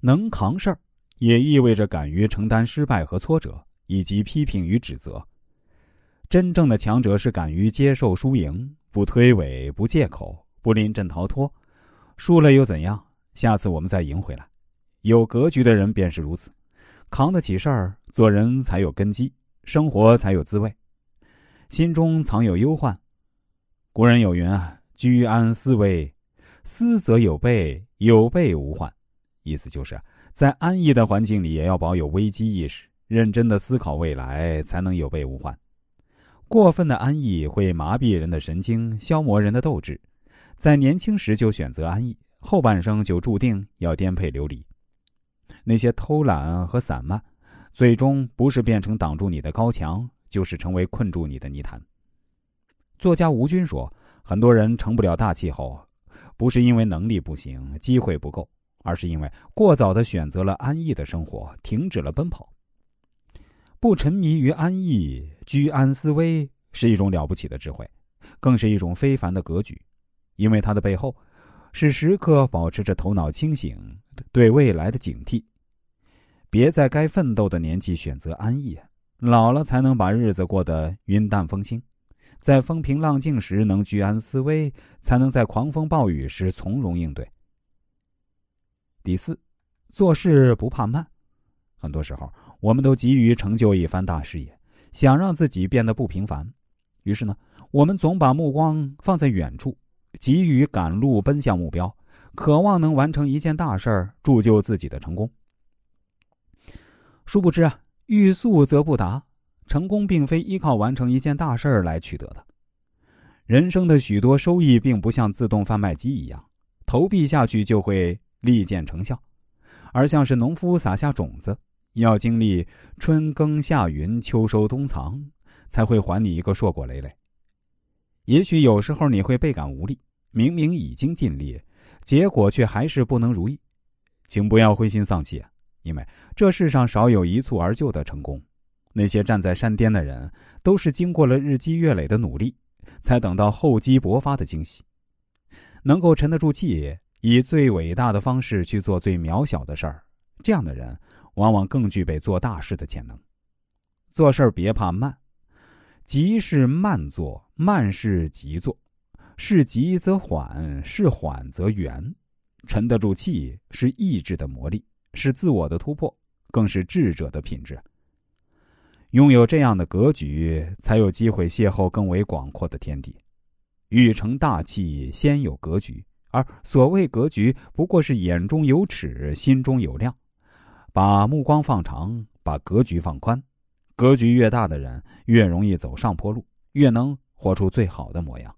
能扛事儿，也意味着敢于承担失败和挫折，以及批评与指责。真正的强者是敢于接受输赢，不推诿，不借口，不临阵逃脱。输了又怎样？下次我们再赢回来。有格局的人便是如此，扛得起事儿，做人才有根基，生活才有滋味。心中藏有忧患。古人有云啊：“居安思危，思则有备，有备无患。”意思就是在安逸的环境里，也要保有危机意识，认真的思考未来，才能有备无患。过分的安逸会麻痹人的神经，消磨人的斗志。在年轻时就选择安逸，后半生就注定要颠沛流离。那些偷懒和散漫，最终不是变成挡住你的高墙，就是成为困住你的泥潭。作家吴军说：“很多人成不了大气候，不是因为能力不行、机会不够，而是因为过早的选择了安逸的生活，停止了奔跑。不沉迷于安逸，居安思危，是一种了不起的智慧，更是一种非凡的格局，因为它的背后。”是时刻保持着头脑清醒，对未来的警惕。别在该奋斗的年纪选择安逸，老了才能把日子过得云淡风轻。在风平浪静时能居安思危，才能在狂风暴雨时从容应对。第四，做事不怕慢。很多时候，我们都急于成就一番大事业，想让自己变得不平凡，于是呢，我们总把目光放在远处。急于赶路奔向目标，渴望能完成一件大事儿，铸就自己的成功。殊不知啊，欲速则不达，成功并非依靠完成一件大事儿来取得的。人生的许多收益并不像自动贩卖机一样，投币下去就会立见成效，而像是农夫撒下种子，要经历春耕夏耘秋收冬藏，才会还你一个硕果累累。也许有时候你会倍感无力，明明已经尽力，结果却还是不能如意，请不要灰心丧气，因为这世上少有一蹴而就的成功。那些站在山巅的人，都是经过了日积月累的努力，才等到厚积薄发的惊喜。能够沉得住气，以最伟大的方式去做最渺小的事儿，这样的人往往更具备做大事的潜能。做事儿别怕慢。急是慢做，慢是急做，是急则缓，是缓则圆。沉得住气是意志的磨砺，是自我的突破，更是智者的品质。拥有这样的格局，才有机会邂逅更为广阔的天地。欲成大器，先有格局。而所谓格局，不过是眼中有尺，心中有量。把目光放长，把格局放宽。格局越大的人，越容易走上坡路，越能活出最好的模样。